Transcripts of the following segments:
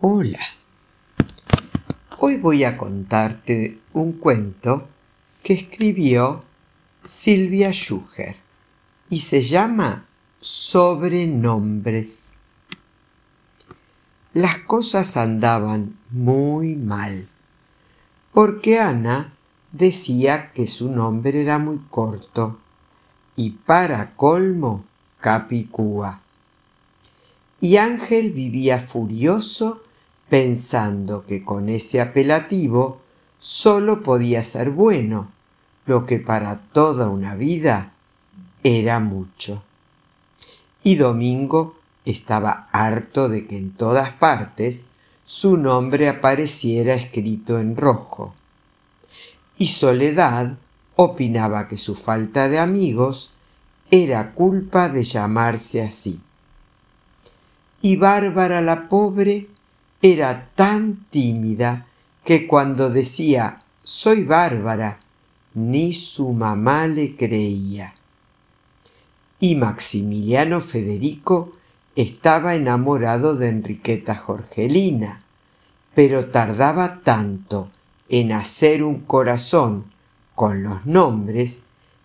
Hola. Hoy voy a contarte un cuento que escribió Silvia Schuger y se llama Sobrenombres. Las cosas andaban muy mal, porque Ana decía que su nombre era muy corto y para colmo Capicúa. Y Ángel vivía furioso pensando que con ese apelativo solo podía ser bueno, lo que para toda una vida era mucho. Y Domingo estaba harto de que en todas partes su nombre apareciera escrito en rojo. Y Soledad opinaba que su falta de amigos era culpa de llamarse así. Y Bárbara la pobre era tan tímida que cuando decía soy Bárbara, ni su mamá le creía. Y Maximiliano Federico estaba enamorado de Enriqueta Jorgelina, pero tardaba tanto en hacer un corazón con los nombres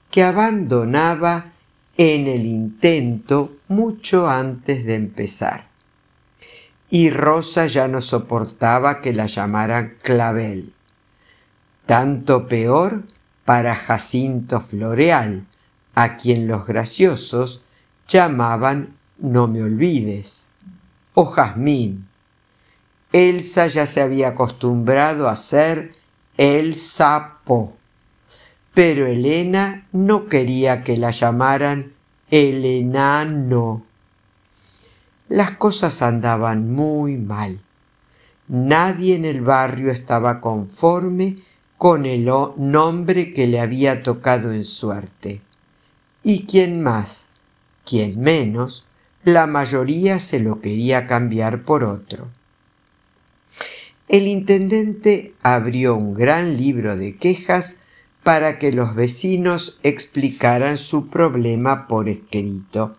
que abandonaba en el intento mucho antes de empezar. Y Rosa ya no soportaba que la llamaran Clavel. Tanto peor para Jacinto Floreal, a quien los graciosos llamaban No me olvides, o Jazmín. Elsa ya se había acostumbrado a ser el sapo pero Elena no quería que la llamaran el enano. Las cosas andaban muy mal. Nadie en el barrio estaba conforme con el nombre que le había tocado en suerte. Y quien más, quien menos, la mayoría se lo quería cambiar por otro. El intendente abrió un gran libro de quejas para que los vecinos explicaran su problema por escrito.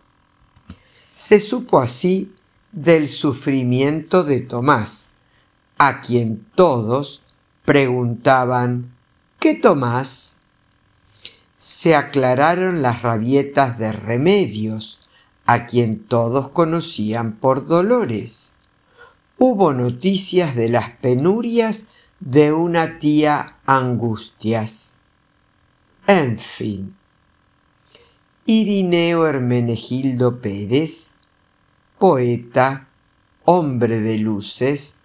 Se supo así del sufrimiento de Tomás, a quien todos preguntaban ¿Qué Tomás? Se aclararon las rabietas de Remedios, a quien todos conocían por Dolores. Hubo noticias de las penurias de una tía Angustias en fin, Irineo Hermenegildo Pérez, poeta, hombre de luces,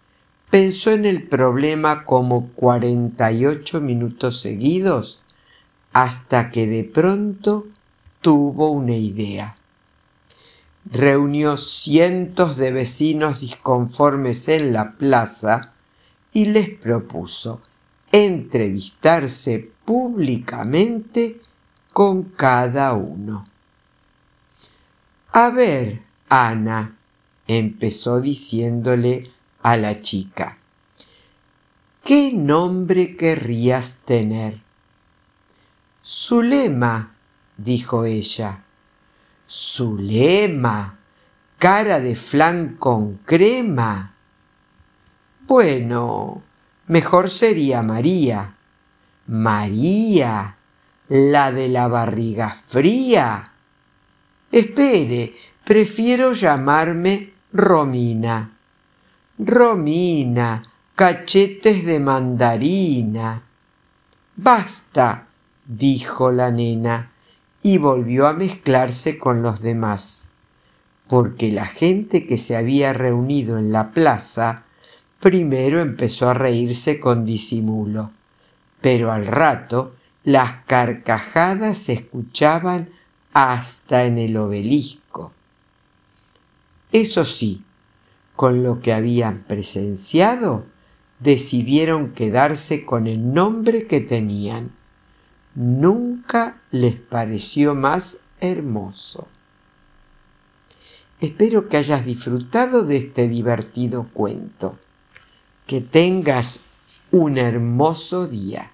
pensó en el problema como 48 minutos seguidos hasta que de pronto tuvo una idea. Reunió cientos de vecinos disconformes en la plaza y les propuso entrevistarse públicamente con cada uno. A ver, Ana, empezó diciéndole a la chica, ¿qué nombre querrías tener? Zulema, dijo ella. Zulema, cara de flan con crema. Bueno, Mejor sería María. María, la de la barriga fría. Espere, prefiero llamarme Romina. Romina, cachetes de mandarina. Basta, dijo la nena, y volvió a mezclarse con los demás, porque la gente que se había reunido en la plaza Primero empezó a reírse con disimulo, pero al rato las carcajadas se escuchaban hasta en el obelisco. Eso sí, con lo que habían presenciado, decidieron quedarse con el nombre que tenían. Nunca les pareció más hermoso. Espero que hayas disfrutado de este divertido cuento. Que tengas un hermoso día.